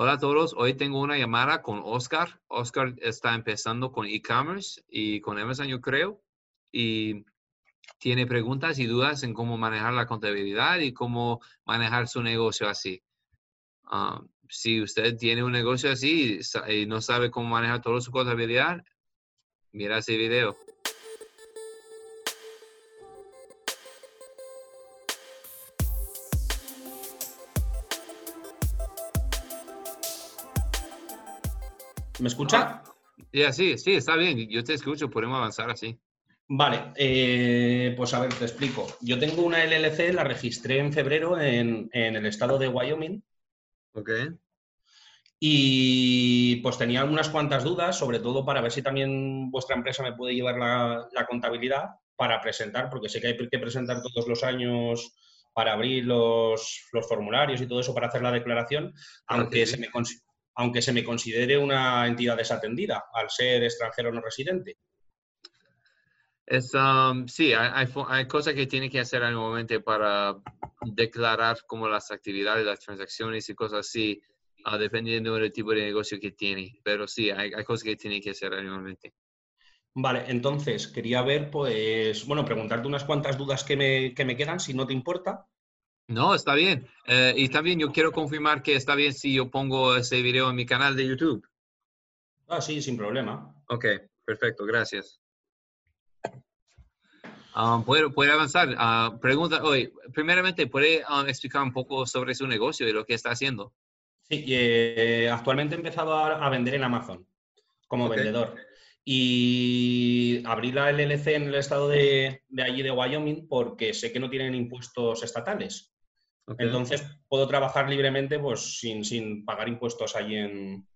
Hola a todos, hoy tengo una llamada con Oscar. Oscar está empezando con e-commerce y con Amazon, yo creo, y tiene preguntas y dudas en cómo manejar la contabilidad y cómo manejar su negocio así. Ah, si usted tiene un negocio así y no sabe cómo manejar toda su contabilidad, mira ese video. ¿Me escucha? Ya, sí, sí, está bien. Yo te escucho, podemos avanzar así. Vale, eh, pues a ver, te explico. Yo tengo una LLC, la registré en febrero en, el estado de Wyoming. Ok. Y pues tenía unas cuantas dudas, sobre todo para ver si también vuestra empresa me puede llevar la, contabilidad para presentar, porque sé que hay que presentar todos los años para abrir los, formularios y todo eso para hacer la declaración, aunque se me, aunque se me considere una entidad desatendida al ser extranjero no residente. Es, um, sí, hay, cosas que tiene que hacer anualmente para declarar como las actividades, las transacciones y cosas así, uh, dependiendo del tipo de negocio que tiene. Pero sí, hay, cosas que tiene que hacer anualmente. Vale, entonces quería ver, pues, bueno, preguntarte unas cuantas dudas que me, que me quedan, si no te importa. No, está bien. Eh, y también yo quiero confirmar que está bien si yo pongo ese video en mi canal de YouTube. Ah, sí, sin problema. Ok, perfecto, gracias. Um, ¿puede, avanzar. Uh, pregunta, hoy, primeramente, ¿puede um, explicar un poco sobre su negocio y lo que está haciendo? Sí, eh, actualmente he empezado a, vender en Amazon como vendedor. Y abrí la LLC en el estado de, de allí de Wyoming porque sé que no tienen impuestos estatales. Entonces puedo trabajar libremente pues, sin, pagar impuestos allí en,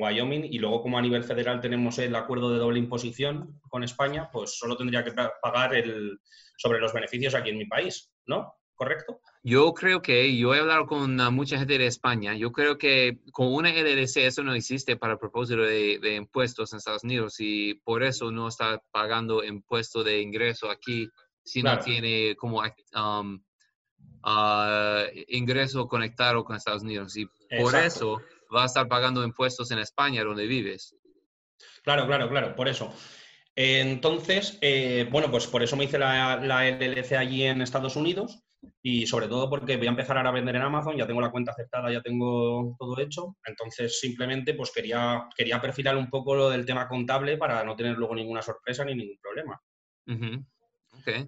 Wyoming y luego como a nivel federal tenemos el acuerdo de doble imposición con España, pues solo tendría que pagar el, sobre los beneficios aquí en mi país, ¿no? ¿Correcto? Yo creo que, yo he hablado con mucha gente de España, yo creo que con una LLC eso no existe para el propósito de, impuestos en Estados Unidos y por eso no está pagando impuesto de ingreso aquí si no tiene como um, ingreso conectado con Estados Unidos y por eso va a estar pagando impuestos en España donde vives. Claro, claro, claro, por eso. Entonces, eh, bueno, pues por eso me hice la, la, LLC allí en Estados Unidos y sobre todo porque voy a empezar ahora a vender en Amazon, ya tengo la cuenta aceptada, ya tengo todo hecho. Entonces, simplemente pues quería, quería perfilar un poco lo del tema contable para no tener luego ninguna sorpresa ni ningún problema.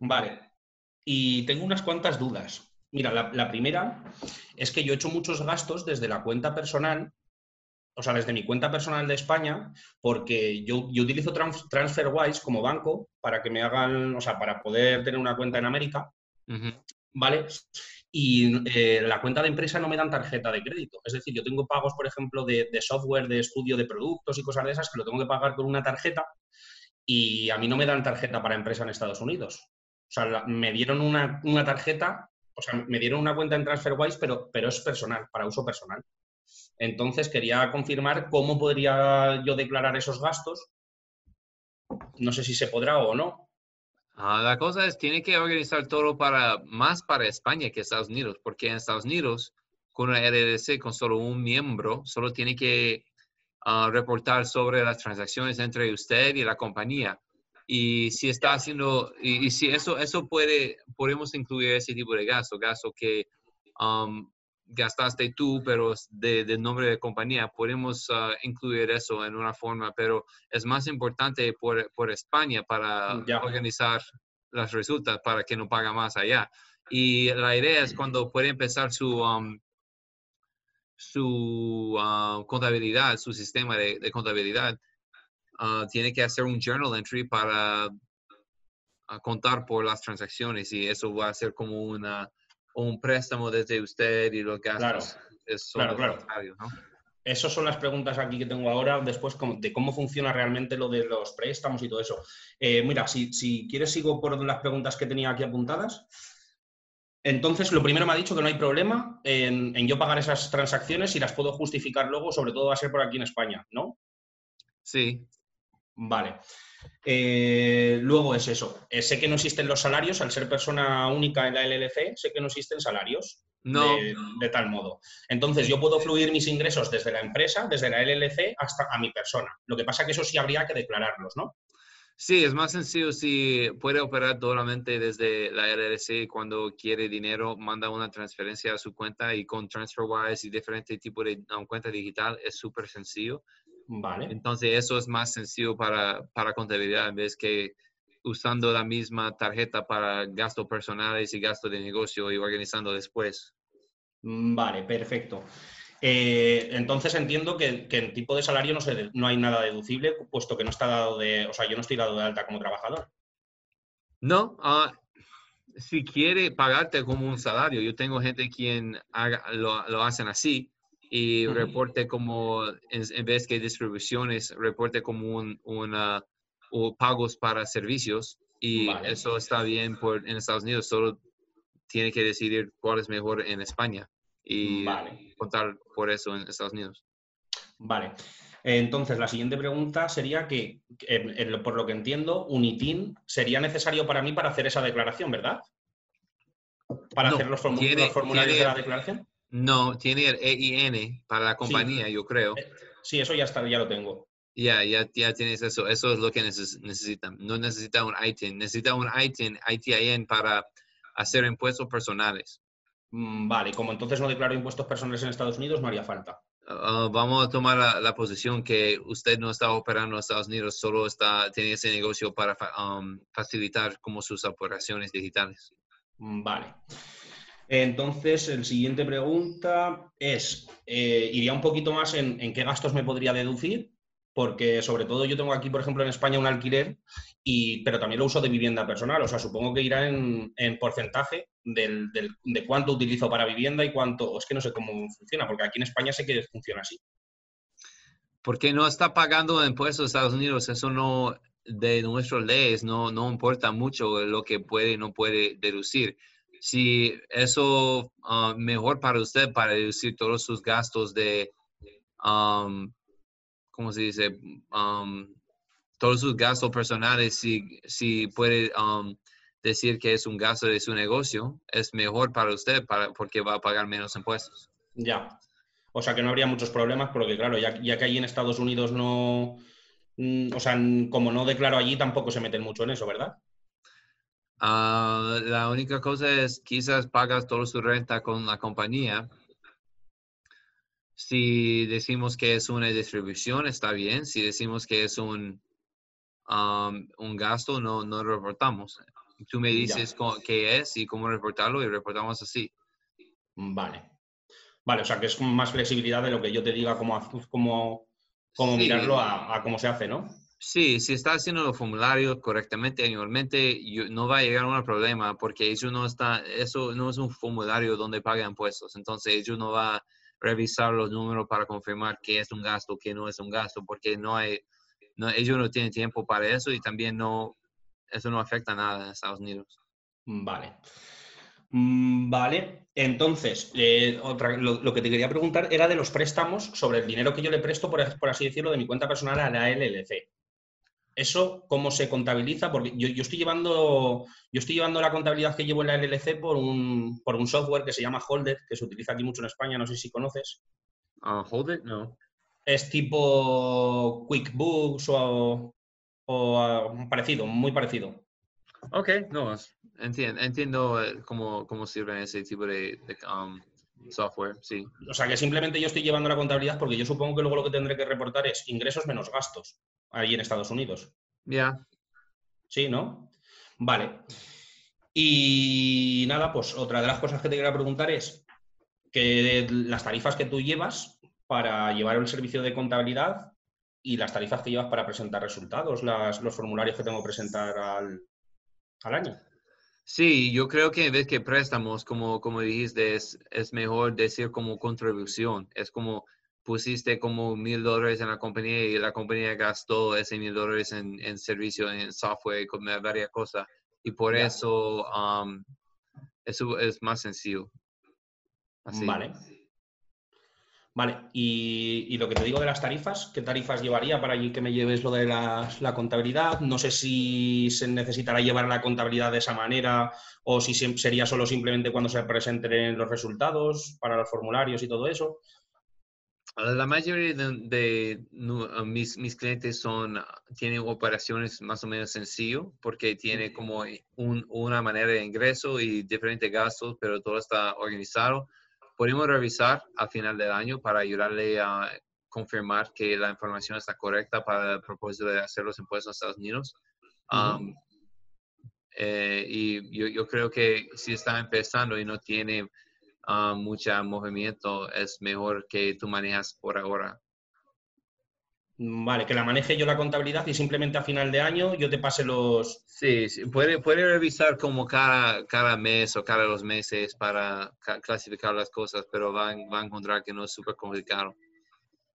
Vale. Y tengo unas cuantas dudas. Mira, la, primera es que yo he hecho muchos gastos desde la cuenta personal, o sea, desde mi cuenta personal de España, porque yo, utilizo TransferWise como banco para que me hagan, o sea, para poder tener una cuenta en América, ¿vale? Y eh, la cuenta de empresa no me dan tarjeta de crédito. Es decir, yo tengo pagos, por ejemplo, de, software, de estudio de productos y cosas de esas que lo tengo que pagar con una tarjeta y a mí no me dan tarjeta para empresa en Estados Unidos. O sea, me dieron una, una tarjeta o sea, me dieron una cuenta en TransferWise, pero, pero es personal, para uso personal. Entonces quería confirmar cómo podría yo declarar esos gastos. No sé si se podrá o no. Ah, la cosa es, tiene que organizar todo para, más para España que Estados Unidos, porque en Estados Unidos, con una RDC, con solo un miembro, solo tiene que ah, reportar sobre las transacciones entre usted y la compañía. Y si está haciendo, y, si eso, eso puede, podemos incluir ese tipo de gasto, gasto que um, gastaste tú, pero de, nombre de compañía, podemos uh, incluir eso en una forma, pero es más importante por, por España para organizar las resultas para que no paga más allá. Y la idea es cuando puede empezar su, um, su uh, contabilidad, su sistema de contabilidad, Ah, tiene que hacer un journal entry para ah, contar por las transacciones y eso va a ser como una, un préstamo desde usted y lo que Claro, claro, claro. Esas son las preguntas aquí que tengo ahora, después de cómo funciona realmente lo de los préstamos y todo eso. Eh, mira, si, si, quieres sigo por las preguntas que tenía aquí apuntadas. Entonces, lo primero me ha dicho que no hay problema en, en, yo pagar esas transacciones y las puedo justificar luego, sobre todo va a ser por aquí en España, ¿no? Sí, Vale. Eh, luego es eso. Eh, sé que no existen los salarios, al ser persona única en la LLC, sé que no existen salarios. No. De, tal modo. Entonces, yo puedo fluir mis ingresos desde la empresa, desde la LLC, hasta a mi persona. Lo que pasa que eso sí habría que declararlos, ¿no? Sí, es más sencillo si puede operar solamente desde la LLC cuando quiere dinero, manda una transferencia a su cuenta y con TransferWise y diferentes tipos de cuenta digital es súper sencillo. Vale. Entonces, eso es más sencillo para, para contabilidad en vez que usando la misma tarjeta para gastos personales y gastos de negocio y organizando después. Mm, vale, perfecto. Eh, entonces entiendo que, que, en tipo de salario no, se, no hay nada deducible, puesto que no está dado de, o sea, yo no estoy dado de alta como trabajador. No, uh, si quiere pagarte como un salario, yo tengo gente quien haga, lo, lo hacen así, y reporte como, en, vez que distribuciones, reporte como un, una, o pagos para servicios y eso está bien por, en Estados Unidos, solo tiene que decidir cuál es mejor en España y contar por eso en Estados Unidos. Vale. Entonces, la siguiente pregunta sería que, por lo que entiendo, un ITIN sería necesario para mí para hacer esa declaración, ¿verdad? Para hacer los, formularios de la declaración. No, tiene el EIN para la compañía, yo creo. Eh, sí, eso ya está, ya lo tengo. Ya, ya, ya tienes eso. Eso es lo que necesitan. No necesita un ITIN. Necesita un ITIN, ITIN para hacer impuestos personales. Mm, vale, como entonces no declaro impuestos personales en Estados Unidos, no haría falta. Ah, vamos a tomar la, posición que usted no está operando en Estados Unidos, solo está tiene ese negocio para um, facilitar como sus operaciones digitales. Mm, vale. Entonces, el siguiente pregunta es, eh, iría un poquito más en, qué gastos me podría deducir, porque sobre todo yo tengo aquí, por ejemplo, en España un alquiler, y, pero también lo uso de vivienda personal, o sea, supongo que irá en, porcentaje de cuánto utilizo para vivienda y cuánto, es que no sé cómo funciona, porque aquí en España sé que funciona así. Porque no está pagando impuestos en Estados Unidos, eso no, de nuestras leyes, no, no importa mucho lo que puede y no puede deducir si eso uh, mejor para usted para reducir todos sus gastos de, um, ¿cómo se dice? Todos sus gastos personales, si, si puede um, decir que es un gasto de su negocio, es mejor para usted para, porque va a pagar menos impuestos. Ya. O sea que no habría muchos problemas porque, claro, ya, ya que allí en Estados Unidos no, mm, o sea, como no declaro allí, tampoco se meten mucho en eso, ¿verdad? Ah, la única cosa es quizás pagas toda su renta con la compañía. Si decimos que es una distribución, está bien. Si decimos que es un, un gasto, no, no reportamos. Tú me dices qué es y cómo reportarlo y reportamos así. Vale. Vale, o sea que es más flexibilidad de lo que yo te diga cómo, cómo, cómo mirarlo a, a cómo se hace, ¿no? Sí, si está haciendo los formularios correctamente anualmente, no va a llegar a un problema porque ellos no está, eso no es un formulario donde pagan impuestos. Entonces ellos no va a revisar los números para confirmar que es un gasto, que no es un gasto, porque no hay, no, ellos no tienen tiempo para eso y también eso no afecta nada en Estados Unidos. Vale. Mm, vale, entonces, eh, otra, lo, que te quería preguntar era de los préstamos sobre el dinero que yo le presto, por, por así decirlo, de mi cuenta personal a la LLC. ¿Eso cómo se contabiliza? Porque yo, estoy llevando, yo estoy llevando la contabilidad que llevo en la LLC por un, por un software que se llama Holder, que se utiliza aquí mucho en España, no sé si conoces. Uh, Holder, no. Es tipo QuickBooks o, o parecido, muy parecido. Ok, no, entiendo, entiendo eh, cómo, cómo sirve ese tipo de, um, software, sí. O sea que simplemente yo estoy llevando la contabilidad porque yo supongo que luego lo que tendré que reportar es ingresos menos gastos ahí en Estados Unidos. Ya. Sí, ¿no? Vale. Y nada, pues otra de las cosas que te quería preguntar es que las tarifas que tú llevas para llevar el servicio de contabilidad y las tarifas que llevas para presentar resultados, los formularios que tengo que presentar al, año. Sí, yo creo que en vez que préstamos, como, como dijiste, es, es mejor decir como contribución. Es como pusiste como mil dólares en la compañía y la compañía gastó ese mil dólares en, en, servicio, en software, y varias cosas. Y por eso, um, eso es más sencillo. Vale. Vale, y, lo que te digo de las tarifas, ¿qué tarifas llevaría para que me lleves lo de la contabilidad? No sé si se necesitará llevar la contabilidad de esa manera o si sería solo simplemente cuando se presenten los resultados para los formularios y todo eso. La mayoría de, mis, mis, clientes son, tienen operaciones más o menos sencillo porque tiene como una manera de ingreso y diferentes gastos, pero todo está organizado. Podemos revisar al final del año para ayudarle a confirmar que la información está correcta para el propósito de hacer los impuestos en Estados Unidos. Um, eh, y yo, creo que si está empezando y no tiene um, mucho movimiento, es mejor que tú manejas por ahora. Vale, que la maneje yo la contabilidad y simplemente a final de año yo te pase los... Sí, puede, puede revisar como cada, cada mes o cada dos meses para clasificar las cosas, pero va, va a encontrar que no es súper complicado.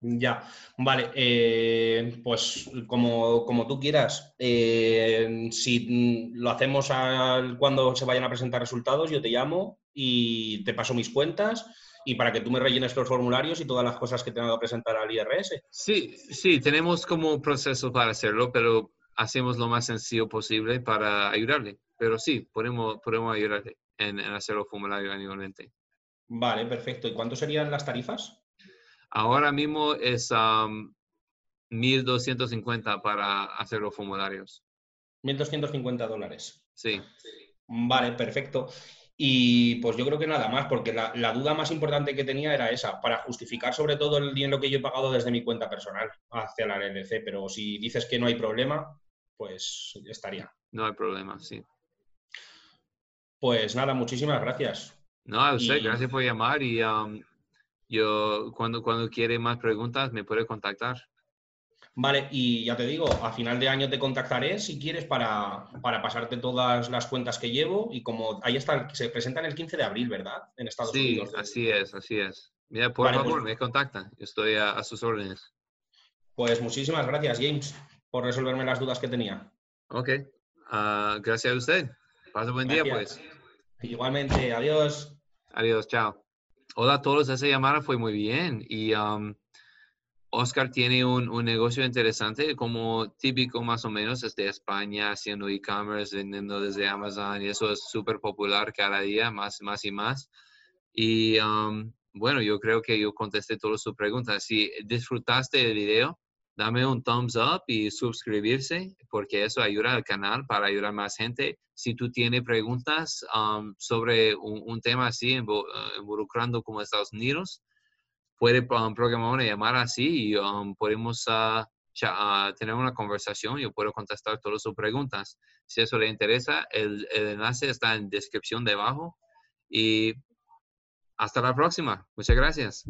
Ya, vale, eh, pues como, como, tú quieras. Eh, si lo hacemos al, cuando se vayan a presentar resultados, yo te llamo y te paso mis cuentas y para que tú me rellenes los formularios y todas las cosas que tengo que presentar al IRS. Sí, sí, tenemos como un proceso para hacerlo, pero hacemos lo más sencillo posible para ayudarle. Pero sí, podemos, podemos ayudarle en, hacer los formularios anualmente. Vale, perfecto. ¿Y cuánto serían las tarifas? Ahora mismo es 1.250 um, para hacer los formularios. 1.250 dólares. Sí. Vale, perfecto. Y pues yo creo que nada más, porque la, duda más importante que tenía era esa, para justificar sobre todo el dinero que yo he pagado desde mi cuenta personal hacia la LLC. Pero si dices que no hay problema, pues estaría. No hay problema, sí. Pues nada, muchísimas gracias. No, a usted, gracias por llamar y um, yo cuando, cuando quiere más preguntas me puede contactar. Vale, y ya te digo, a final de año te contactaré si quieres para, pasarte todas las cuentas que llevo y como ahí está, se presentan el 15 de abril, ¿verdad? En Estados Unidos. Sí, así es, así es. Mira, por favor, pues me contactan, estoy a, sus órdenes. Pues muchísimas gracias, James, por resolverme las dudas que tenía. Ok, ah, gracias a usted. Pase buen día, pues. Igualmente, adiós. Adiós, chao. Hola a todos, esa llamada fue muy bien y... Um, Oscar tiene un, negocio interesante, como típico más o menos, es de España, haciendo e-commerce, vendiendo desde Amazon, y eso es súper popular cada día, más, más y más. Y um, bueno, yo creo que yo contesté todas sus preguntas. Si disfrutaste el video, dame un thumbs up y suscribirse, porque eso ayuda al canal para ayudar a más gente. Si tú tienes preguntas um, sobre un, tema así, involucrando como Estados Unidos, puede um, programar una llamada así y um, podemos uh, uh, tener una conversación yo puedo contestar todas sus preguntas. Si eso le interesa, el, el enlace está en descripción debajo y hasta la próxima. Muchas gracias.